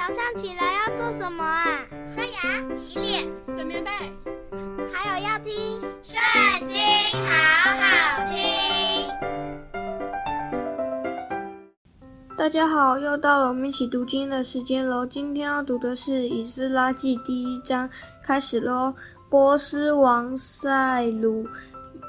早上起来要做什么啊？刷牙、洗脸、整棉被，还有要听《圣经》，好好听。大家好，又到了我们一起读经的时间喽。今天要读的是《以斯拉记》第一章，开始喽。波斯王塞鲁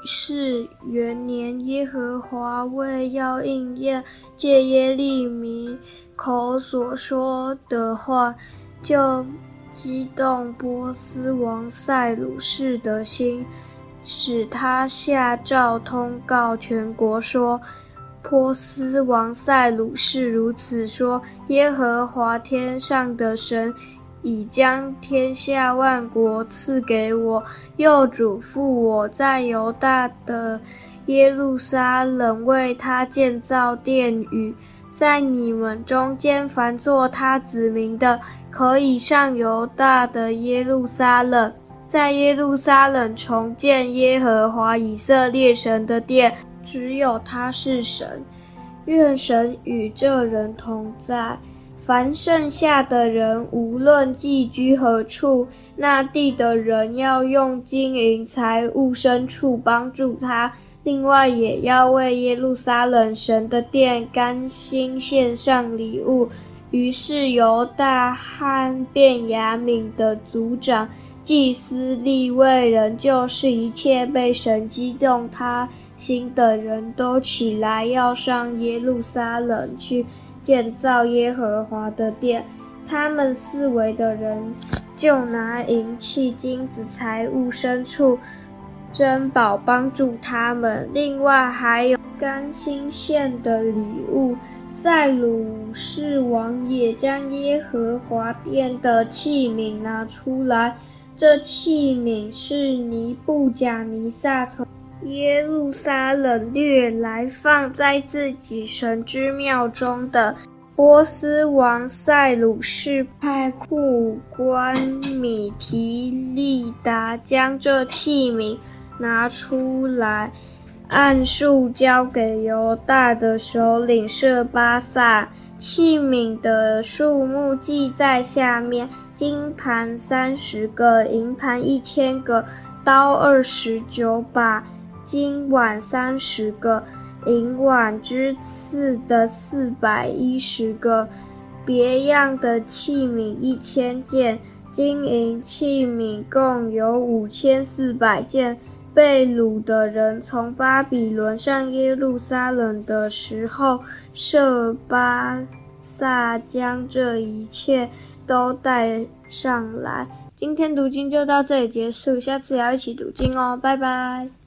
是元年，耶和华为要应验借耶利米口所说的话，就激动波斯王塞鲁士的心，使他下诏通告全国说：波斯王塞鲁士如此说：耶和华天上的神已将天下万国赐给我，又嘱咐我在犹大的耶路撒冷为他建造殿宇。在你们中间，凡作他子民的，可以上犹大的耶路撒冷，在耶路撒冷重建耶和华以色列神的殿，只有他是神。愿神与这人同在。凡剩下的人，无论寄居何处，那地的人要用金银财物牲畜帮助他。另外，也要为耶路撒冷神的殿甘心献上礼物。于是，由大汉便雅悯的族长、祭司、利未人，就是一切被神激动他心的人都起来，要上耶路撒冷去建造耶和华的殿。他们四围的人就拿银器、金子、财物、牲畜。珍宝帮助他们，另外还有甘心献的礼物。塞鲁士王也将耶和华殿的器皿拿出来，这器皿是尼布甲尼撒从耶路撒冷掠来，放在自己神之庙中的。波斯王塞鲁士派库官米提利达将这器皿。拿出来，按数交给犹大的首领设巴萨。器皿的数目记在下面：金盘三十个，银盘一千个，刀二十九把，金碗三十个，银碗之次的四百一十个，别样的器皿一千件，金银器皿共有五千四百件。被掳的人从巴比伦上耶路撒冷的时候，设巴萨将这一切都带上来。今天读经就到这里结束，下次也要一起读经哦，拜拜。